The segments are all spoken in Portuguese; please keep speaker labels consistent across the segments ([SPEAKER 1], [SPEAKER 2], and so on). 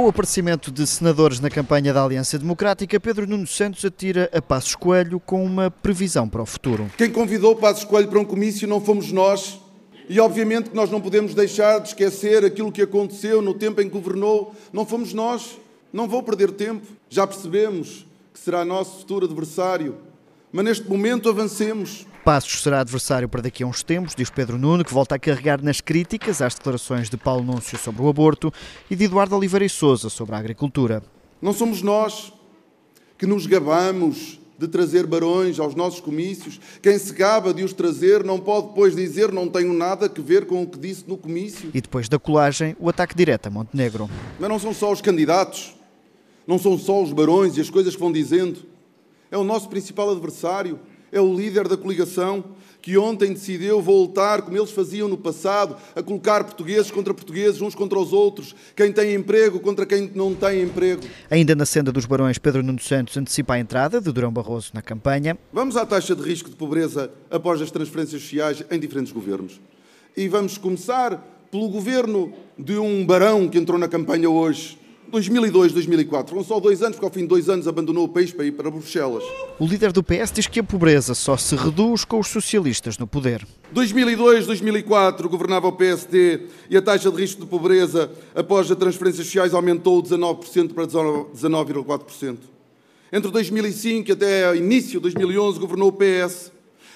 [SPEAKER 1] Com o aparecimento de senadores na campanha da Aliança Democrática, Pedro Nuno Santos atira a Passos Coelho com uma previsão para o futuro.
[SPEAKER 2] Quem convidou Passos Coelho para um comício não fomos nós. E obviamente que nós não podemos deixar de esquecer aquilo que aconteceu no tempo em que governou. Não fomos nós. Não vou perder tempo. Já percebemos que será nosso futuro adversário. Mas neste momento avancemos.
[SPEAKER 1] Passos será adversário para daqui a uns tempos, diz Pedro Nuno, que volta a carregar nas críticas às declarações de Paulo Núncio sobre o aborto e de Eduardo Oliveira e Souza sobre a agricultura.
[SPEAKER 2] Não somos nós que nos gabamos de trazer barões aos nossos comícios. Quem se gaba de os trazer não pode depois dizer não tenho nada a ver com o que disse no comício.
[SPEAKER 1] E depois da colagem, o ataque direto a Montenegro.
[SPEAKER 2] Mas não são só os candidatos, não são só os barões e as coisas que vão dizendo. É o nosso principal adversário, é o líder da coligação que ontem decidiu voltar, como eles faziam no passado, a colocar portugueses contra portugueses, uns contra os outros, quem tem emprego contra quem não tem emprego.
[SPEAKER 1] Ainda na senda dos barões, Pedro Nuno Santos antecipa a entrada de Durão Barroso na campanha.
[SPEAKER 2] Vamos à taxa de risco de pobreza após as transferências sociais em diferentes governos. E vamos começar pelo governo de um barão que entrou na campanha hoje, 2002, 2004. Foram só dois anos, porque ao fim de dois anos abandonou o país para ir para Bruxelas.
[SPEAKER 1] O líder do PS diz que a pobreza só se reduz com os socialistas no poder.
[SPEAKER 2] 2002, 2004 governava o PSD e a taxa de risco de pobreza após as transferências sociais aumentou de 19% para 19,4%. Entre 2005 até início de 2011 governou o PS.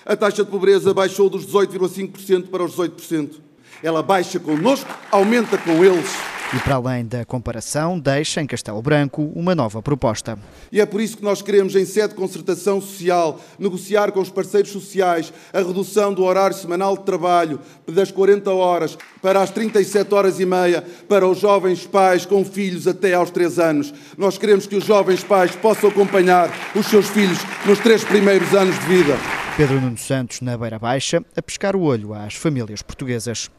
[SPEAKER 2] A taxa de pobreza baixou dos 18,5% para os 18%. Ela baixa connosco, aumenta com eles.
[SPEAKER 1] E para além da comparação, deixa em Castelo Branco uma nova proposta.
[SPEAKER 2] E é por isso que nós queremos, em sede de concertação social, negociar com os parceiros sociais a redução do horário semanal de trabalho das 40 horas para as 37 horas e meia para os jovens pais com filhos até aos 3 anos. Nós queremos que os jovens pais possam acompanhar os seus filhos nos três primeiros anos de vida.
[SPEAKER 1] Pedro Nuno Santos, na Beira Baixa, a pescar o olho às famílias portuguesas.